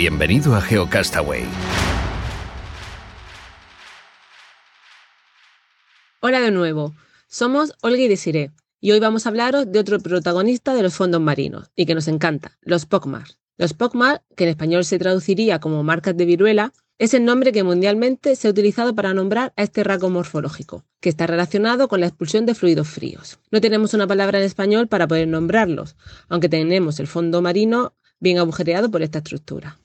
Bienvenido a GeoCastaway. Hola de nuevo, somos Olga y Desiree, y hoy vamos a hablaros de otro protagonista de los fondos marinos, y que nos encanta, los POCMAR. Los POCMAR, que en español se traduciría como marcas de viruela, es el nombre que mundialmente se ha utilizado para nombrar a este rasgo morfológico, que está relacionado con la expulsión de fluidos fríos. No tenemos una palabra en español para poder nombrarlos, aunque tenemos el fondo marino bien agujereado por esta estructura.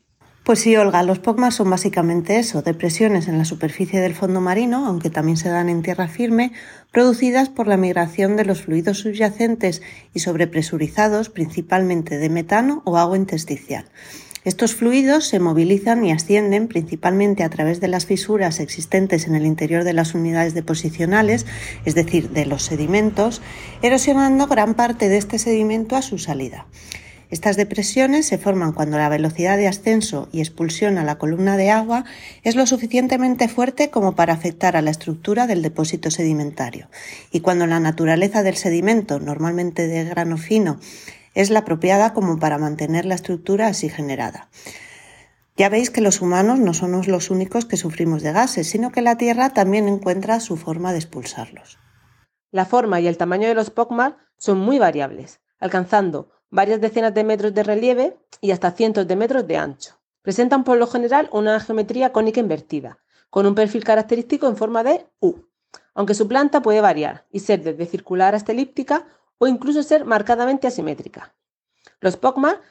Pues sí, Olga, los POCMAS son básicamente eso, depresiones en la superficie del fondo marino, aunque también se dan en tierra firme, producidas por la migración de los fluidos subyacentes y sobrepresurizados, principalmente de metano o agua intersticial. Estos fluidos se movilizan y ascienden principalmente a través de las fisuras existentes en el interior de las unidades deposicionales, es decir, de los sedimentos, erosionando gran parte de este sedimento a su salida. Estas depresiones se forman cuando la velocidad de ascenso y expulsión a la columna de agua es lo suficientemente fuerte como para afectar a la estructura del depósito sedimentario y cuando la naturaleza del sedimento, normalmente de grano fino, es la apropiada como para mantener la estructura así generada. Ya veis que los humanos no somos los únicos que sufrimos de gases, sino que la Tierra también encuentra su forma de expulsarlos. La forma y el tamaño de los POCMAR son muy variables, alcanzando varias decenas de metros de relieve y hasta cientos de metros de ancho. Presentan por lo general una geometría cónica invertida, con un perfil característico en forma de U, aunque su planta puede variar y ser desde circular hasta elíptica o incluso ser marcadamente asimétrica. Los POCMA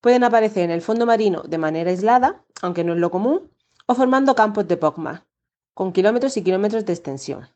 pueden aparecer en el fondo marino de manera aislada, aunque no es lo común, o formando campos de POCMA, con kilómetros y kilómetros de extensión.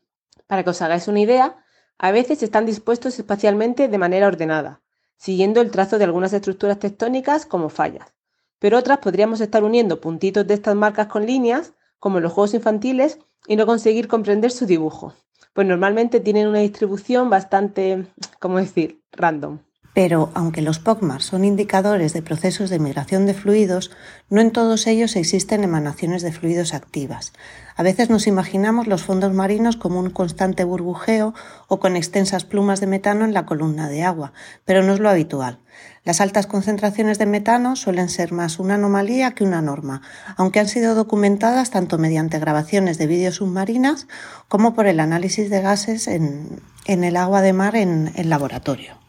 Para que os hagáis una idea, a veces están dispuestos espacialmente de manera ordenada, siguiendo el trazo de algunas estructuras tectónicas como fallas, pero otras podríamos estar uniendo puntitos de estas marcas con líneas, como en los juegos infantiles, y no conseguir comprender su dibujo, pues normalmente tienen una distribución bastante, ¿cómo decir?, random. Pero aunque los POCMAR son indicadores de procesos de migración de fluidos, no en todos ellos existen emanaciones de fluidos activas. A veces nos imaginamos los fondos marinos como un constante burbujeo o con extensas plumas de metano en la columna de agua, pero no es lo habitual. Las altas concentraciones de metano suelen ser más una anomalía que una norma, aunque han sido documentadas tanto mediante grabaciones de vídeos submarinas como por el análisis de gases en, el agua de mar en laboratorio.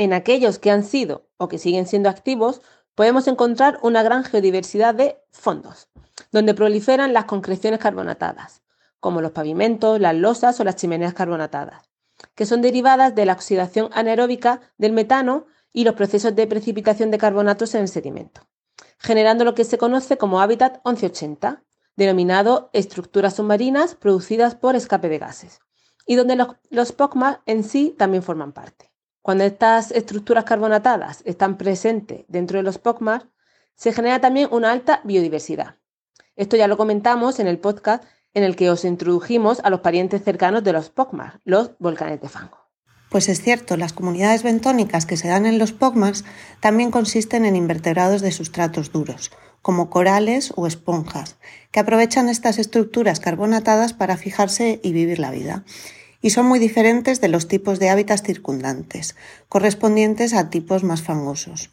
En aquellos que han sido o que siguen siendo activos, podemos encontrar una gran geodiversidad de fondos, donde proliferan las concreciones carbonatadas, como los pavimentos, las losas o las chimeneas carbonatadas, que son derivadas de la oxidación anaeróbica del metano y los procesos de precipitación de carbonatos en el sedimento, generando lo que se conoce como hábitat 1180, denominado estructuras submarinas producidas por escape de gases, y donde los, los POCMA en sí también forman parte. Cuando estas estructuras carbonatadas están presentes dentro de los POCMAR, se genera también una alta biodiversidad. Esto ya lo comentamos en el podcast en el que os introdujimos a los parientes cercanos de los POCMAR, los volcanes de fango. Pues es cierto, las comunidades bentónicas que se dan en los POCMARs también consisten en invertebrados de sustratos duros, como corales o esponjas, que aprovechan estas estructuras carbonatadas para fijarse y vivir la vida y son muy diferentes de los tipos de hábitats circundantes, correspondientes a tipos más fangosos.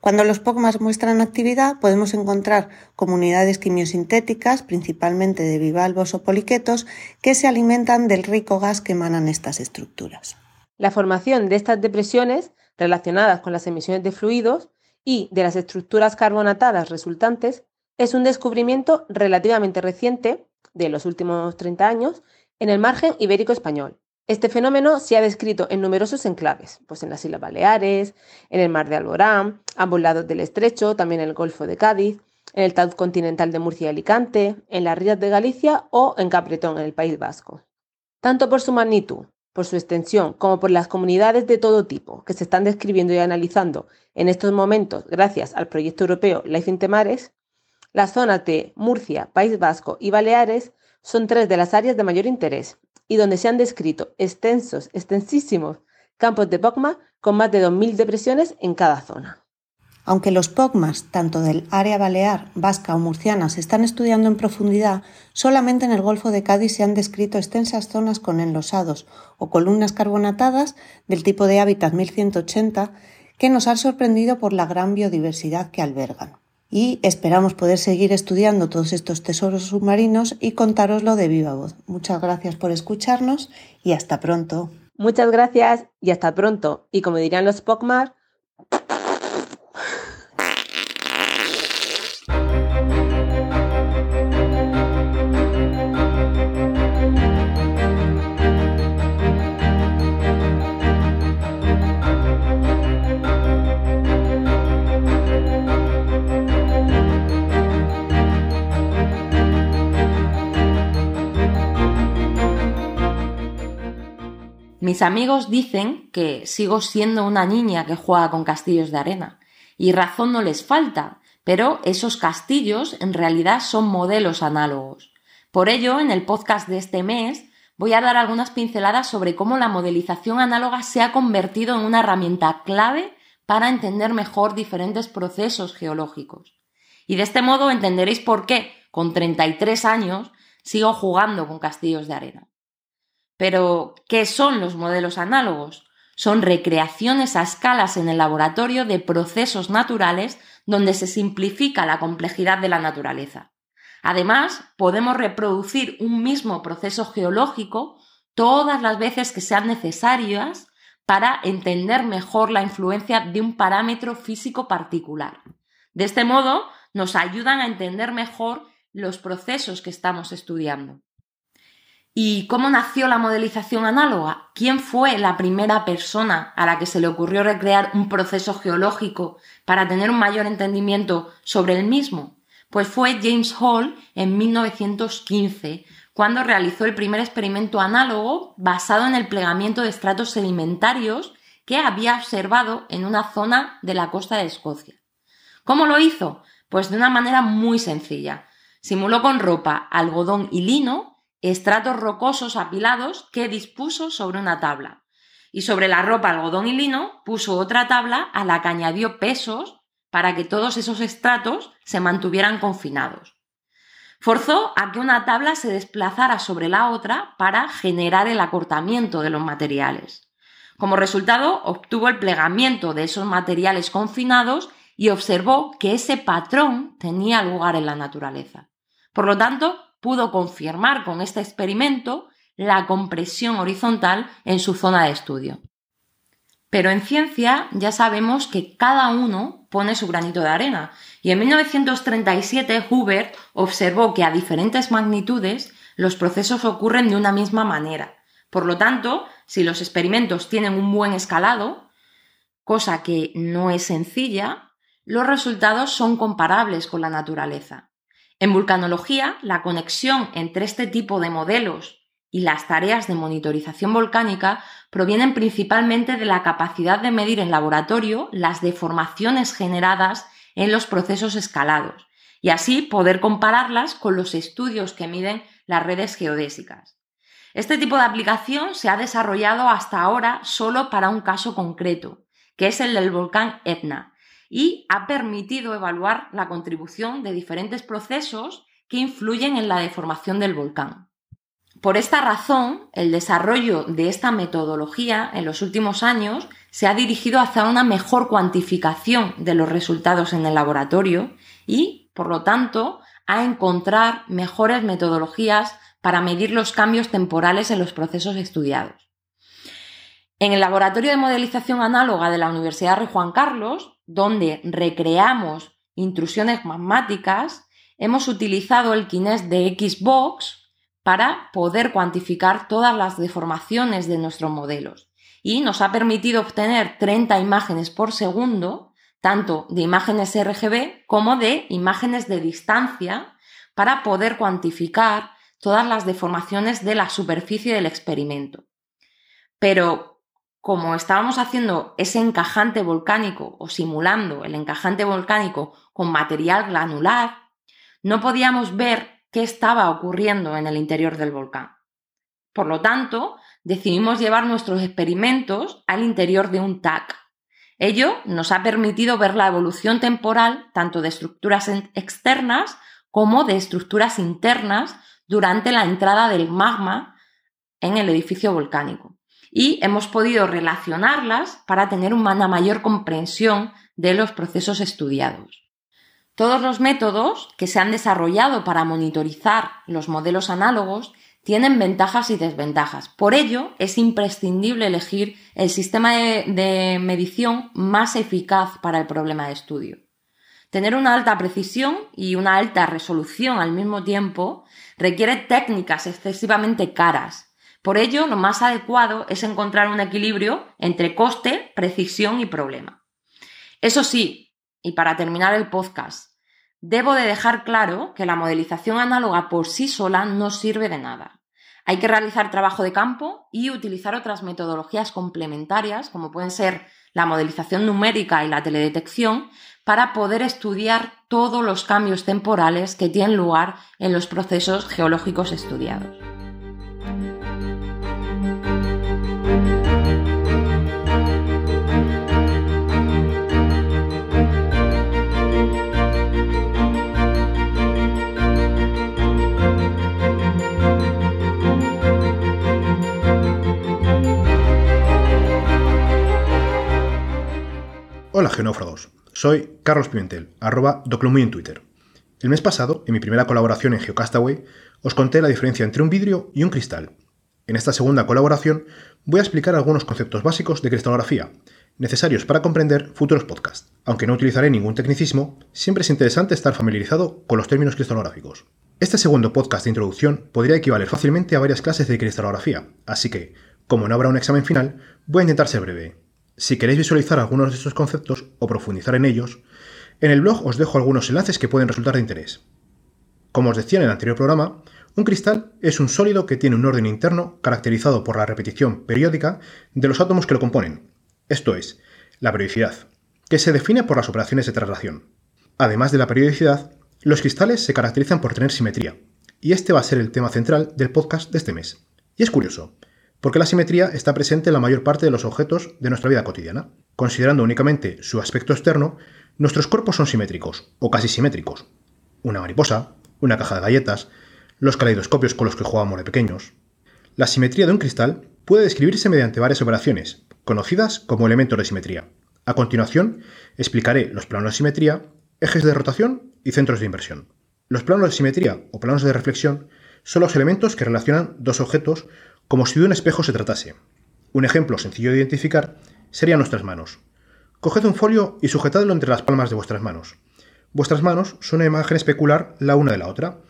Cuando los POCMAS muestran actividad, podemos encontrar comunidades quimiosintéticas, principalmente de bivalvos o poliquetos, que se alimentan del rico gas que emanan estas estructuras. La formación de estas depresiones relacionadas con las emisiones de fluidos y de las estructuras carbonatadas resultantes es un descubrimiento relativamente reciente, de los últimos 30 años, en el margen ibérico español. Este fenómeno se ha descrito en numerosos enclaves, pues en las Islas Baleares, en el mar de Alborán, ambos lados del estrecho, también en el Golfo de Cádiz, en el Taud continental de Murcia y Alicante, en las rías de Galicia o en Capretón, en el País Vasco. Tanto por su magnitud por su extensión como por las comunidades de todo tipo que se están describiendo y analizando en estos momentos gracias al proyecto europeo Life in Temares, las zonas de Murcia, País Vasco y Baleares son tres de las áreas de mayor interés y donde se han descrito extensos, extensísimos campos de POCMA con más de 2.000 depresiones en cada zona. Aunque los POCMAS, tanto del área balear, vasca o murciana, se están estudiando en profundidad, solamente en el Golfo de Cádiz se han descrito extensas zonas con enlosados o columnas carbonatadas del tipo de hábitat 1180 que nos han sorprendido por la gran biodiversidad que albergan. Y esperamos poder seguir estudiando todos estos tesoros submarinos y contároslo de viva voz. Muchas gracias por escucharnos y hasta pronto. Muchas gracias y hasta pronto. Y como dirían los POCMAR, Mis amigos dicen que sigo siendo una niña que juega con castillos de arena. Y razón no les falta, pero esos castillos en realidad son modelos análogos. Por ello, en el podcast de este mes voy a dar algunas pinceladas sobre cómo la modelización análoga se ha convertido en una herramienta clave para entender mejor diferentes procesos geológicos. Y de este modo entenderéis por qué, con 33 años, sigo jugando con castillos de arena. Pero, ¿qué son los modelos análogos? Son recreaciones a escalas en el laboratorio de procesos naturales donde se simplifica la complejidad de la naturaleza. Además, podemos reproducir un mismo proceso geológico todas las veces que sean necesarias para entender mejor la influencia de un parámetro físico particular. De este modo, nos ayudan a entender mejor los procesos que estamos estudiando. ¿Y cómo nació la modelización análoga? ¿Quién fue la primera persona a la que se le ocurrió recrear un proceso geológico para tener un mayor entendimiento sobre el mismo? Pues fue James Hall en 1915, cuando realizó el primer experimento análogo basado en el plegamiento de estratos sedimentarios que había observado en una zona de la costa de Escocia. ¿Cómo lo hizo? Pues de una manera muy sencilla. Simuló con ropa, algodón y lino estratos rocosos apilados que dispuso sobre una tabla. Y sobre la ropa, algodón y lino puso otra tabla a la que añadió pesos para que todos esos estratos se mantuvieran confinados. Forzó a que una tabla se desplazara sobre la otra para generar el acortamiento de los materiales. Como resultado, obtuvo el plegamiento de esos materiales confinados y observó que ese patrón tenía lugar en la naturaleza. Por lo tanto, pudo confirmar con este experimento la compresión horizontal en su zona de estudio. Pero en ciencia ya sabemos que cada uno pone su granito de arena y en 1937 Hubert observó que a diferentes magnitudes los procesos ocurren de una misma manera. Por lo tanto, si los experimentos tienen un buen escalado, cosa que no es sencilla, los resultados son comparables con la naturaleza. En vulcanología, la conexión entre este tipo de modelos y las tareas de monitorización volcánica provienen principalmente de la capacidad de medir en laboratorio las deformaciones generadas en los procesos escalados y así poder compararlas con los estudios que miden las redes geodésicas. Este tipo de aplicación se ha desarrollado hasta ahora solo para un caso concreto, que es el del volcán Etna, y ha permitido evaluar la contribución de diferentes procesos que influyen en la deformación del volcán. Por esta razón, el desarrollo de esta metodología en los últimos años se ha dirigido hacia una mejor cuantificación de los resultados en el laboratorio y, por lo tanto, a encontrar mejores metodologías para medir los cambios temporales en los procesos estudiados. En el laboratorio de modelización análoga de la Universidad Rey Juan Carlos donde recreamos intrusiones magmáticas, hemos utilizado el Kinect de Xbox para poder cuantificar todas las deformaciones de nuestros modelos y nos ha permitido obtener 30 imágenes por segundo, tanto de imágenes RGB como de imágenes de distancia, para poder cuantificar todas las deformaciones de la superficie del experimento. Pero como estábamos haciendo ese encajante volcánico o simulando el encajante volcánico con material granular, no podíamos ver qué estaba ocurriendo en el interior del volcán. Por lo tanto, decidimos llevar nuestros experimentos al interior de un TAC. Ello nos ha permitido ver la evolución temporal tanto de estructuras externas como de estructuras internas durante la entrada del magma en el edificio volcánico. Y hemos podido relacionarlas para tener una mayor comprensión de los procesos estudiados. Todos los métodos que se han desarrollado para monitorizar los modelos análogos tienen ventajas y desventajas. Por ello, es imprescindible elegir el sistema de, medición más eficaz para el problema de estudio. Tener una alta precisión y una alta resolución al mismo tiempo requiere técnicas excesivamente caras. Por ello, lo más adecuado es encontrar un equilibrio entre coste, precisión y problema. Eso sí, y para terminar el podcast, Debo de dejar claro que la modelización análoga por sí sola no sirve de nada. Hay que realizar trabajo de campo y utilizar otras metodologías complementarias, como pueden ser la modelización numérica y la teledetección, para poder estudiar todos los cambios temporales que tienen lugar en los procesos geológicos estudiados. Hola genófragos, soy Carlos Pimentel, arroba doclumuy en Twitter. El mes pasado, en mi primera colaboración en Geocastaway, os conté la diferencia entre un vidrio y un cristal. En esta segunda colaboración voy a explicar algunos conceptos básicos de cristalografía, necesarios para comprender futuros podcasts. Aunque no utilizaré ningún tecnicismo, siempre es interesante estar familiarizado con los términos cristalográficos. Este segundo podcast de introducción podría equivaler fácilmente a varias clases de cristalografía, así que, como no habrá un examen final, voy a intentar ser breve. Si queréis visualizar algunos de estos conceptos o profundizar en ellos, en el blog os dejo algunos enlaces que pueden resultar de interés. Como os decía en el anterior programa, un cristal es un sólido que tiene un orden interno caracterizado por la repetición periódica de los átomos que lo componen, esto es, la periodicidad, que se define por las operaciones de traslación. Además de la periodicidad, los cristales se caracterizan por tener simetría, y este va a ser el tema central del podcast de este mes. Y es curioso, porque la simetría está presente en la mayor parte de los objetos de nuestra vida cotidiana. Considerando únicamente su aspecto externo, nuestros cuerpos son simétricos, o casi simétricos. Una mariposa, una caja de galletas, los caleidoscopios con los que jugábamos de pequeños. La simetría de un cristal puede describirse mediante varias operaciones, conocidas como elementos de simetría. A continuación, explicaré los planos de simetría, ejes de rotación y centros de inversión. Los planos de simetría o planos de reflexión son los elementos que relacionan dos objetos como si de un espejo se tratase. Un ejemplo sencillo de identificar serían nuestras manos. Coged un folio y sujetadlo entre las palmas de vuestras manos. Vuestras manos son una imagen especular la una de la otra,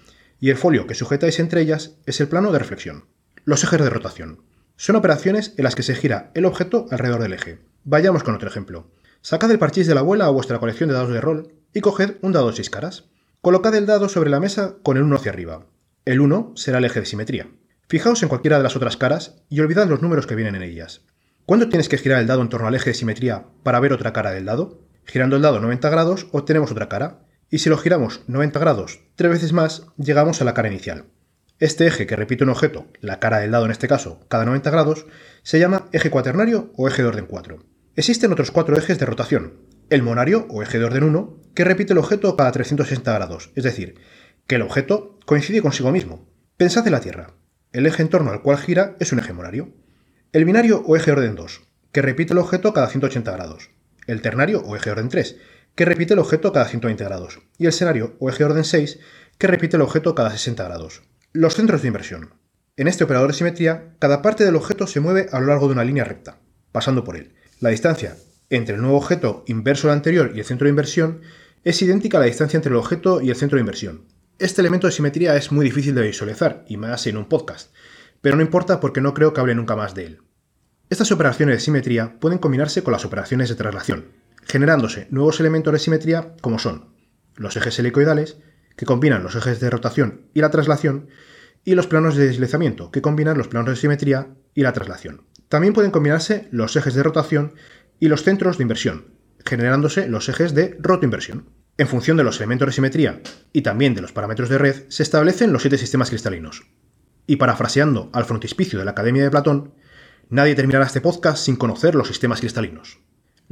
y el folio que sujetáis entre ellas es el plano de reflexión. Los ejes de rotación. Son operaciones en las que se gira el objeto alrededor del eje. Vayamos con otro ejemplo. Sacad el parchís de la abuela o vuestra colección de dados de rol y coged un dado de 6 caras. Colocad el dado sobre la mesa con el 1 hacia arriba. El 1 será el eje de simetría. Fijaos en cualquiera de las otras caras y olvidad los números que vienen en ellas. ¿Cuándo tienes que girar el dado en torno al eje de simetría para ver otra cara del dado? Girando el dado 90 grados obtenemos otra cara, y si lo giramos 90 grados tres veces más, llegamos a la cara inicial. Este eje que repite un objeto, la cara del dado en este caso, cada 90 grados, se llama eje cuaternario o eje de orden 4. Existen otros cuatro ejes de rotación, el monario o eje de orden 1, que repite el objeto cada 360 grados, es decir, que el objeto coincide consigo mismo. Pensad en la Tierra. El eje en torno al cual gira es un eje monario. El binario o eje de orden 2, que repite el objeto cada 180 grados. El ternario o eje de orden 3, que repite el objeto cada 120 grados. Y el senario o eje de orden 6, que repite el objeto cada 60 grados. Los centros de inversión. En este operador de simetría, cada parte del objeto se mueve a lo largo de una línea recta, pasando por él. La distancia entre el nuevo objeto inverso al anterior y el centro de inversión es idéntica a la distancia entre el objeto y el centro de inversión, este elemento de simetría es muy difícil de visualizar, y más en un podcast, pero no importa porque no creo que hable nunca más de él. Estas operaciones de simetría pueden combinarse con las operaciones de traslación, generándose nuevos elementos de simetría como son los ejes helicoidales, que combinan los ejes de rotación y la traslación, y los planos de deslizamiento, que combinan los planos de simetría y la traslación. También pueden combinarse los ejes de rotación y los centros de inversión, generándose los ejes de rotoinversión. En función de los elementos de simetría y también de los parámetros de red, se establecen los siete sistemas cristalinos. Y parafraseando al frontispicio de la Academia de Platón, nadie terminará este podcast sin conocer los sistemas cristalinos.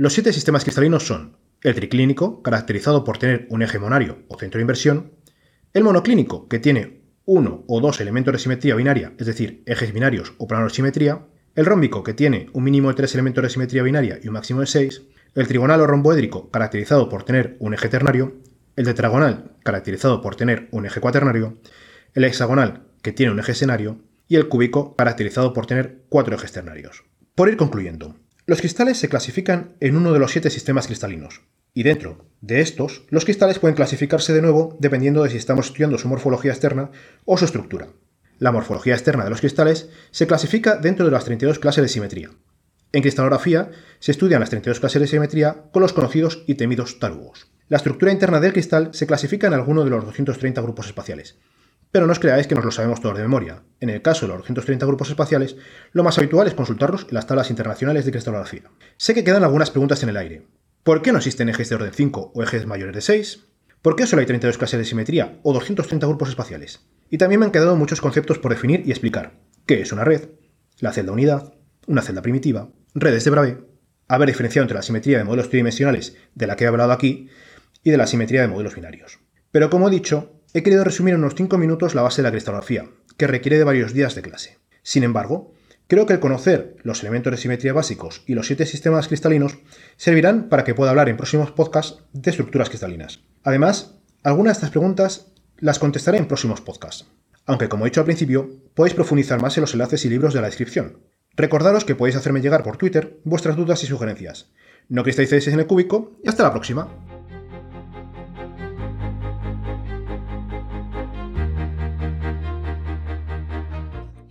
Los siete sistemas cristalinos son el triclínico, caracterizado por tener un eje monario o centro de inversión, el monoclínico, que tiene uno o dos elementos de simetría binaria, es decir, ejes binarios o planos de simetría, el rómbico, que tiene un mínimo de tres elementos de simetría binaria y un máximo de seis, el trigonal o romboédrico, caracterizado por tener un eje ternario, el tetragonal, caracterizado por tener un eje cuaternario, el hexagonal, que tiene un eje senario, y el cúbico, caracterizado por tener cuatro ejes ternarios. Por ir concluyendo, los cristales se clasifican en uno de los siete sistemas cristalinos, y dentro de estos, los cristales pueden clasificarse de nuevo dependiendo de si estamos estudiando su morfología externa o su estructura. La morfología externa de los cristales se clasifica dentro de las 32 clases de simetría. En cristalografía se estudian las 32 clases de simetría con los conocidos y temidos tarugos. La estructura interna del cristal se clasifica en alguno de los 230 grupos espaciales. Pero no os creáis que nos lo sabemos todos de memoria. En el caso de los 230 grupos espaciales, lo más habitual es consultarlos en las tablas internacionales de cristalografía. Sé que quedan algunas preguntas en el aire, ¿Por qué no existen ejes de orden 5 o ejes mayores de 6? ¿Por qué solo hay 32 clases de simetría o 230 grupos espaciales? Y también me han quedado muchos conceptos por definir y explicar. ¿Qué es una red? La celda unidad, una celda primitiva, redes de Bravais, haber diferenciado entre la simetría de modelos tridimensionales de la que he hablado aquí y de la simetría de modelos binarios. Pero como he dicho, he querido resumir en unos 5 minutos la base de la cristalografía, que requiere de varios días de clase. Sin embargo, Creo que el conocer los elementos de simetría básicos y los siete sistemas cristalinos servirán para que pueda hablar en próximos podcasts de estructuras cristalinas. Además, algunas de estas preguntas las contestaré en próximos podcasts. Aunque como he dicho al principio, podéis profundizar más en los enlaces y libros de la descripción. Recordaros que podéis hacerme llegar por Twitter vuestras dudas y sugerencias. No cristalicéis en el cúbico y hasta la próxima.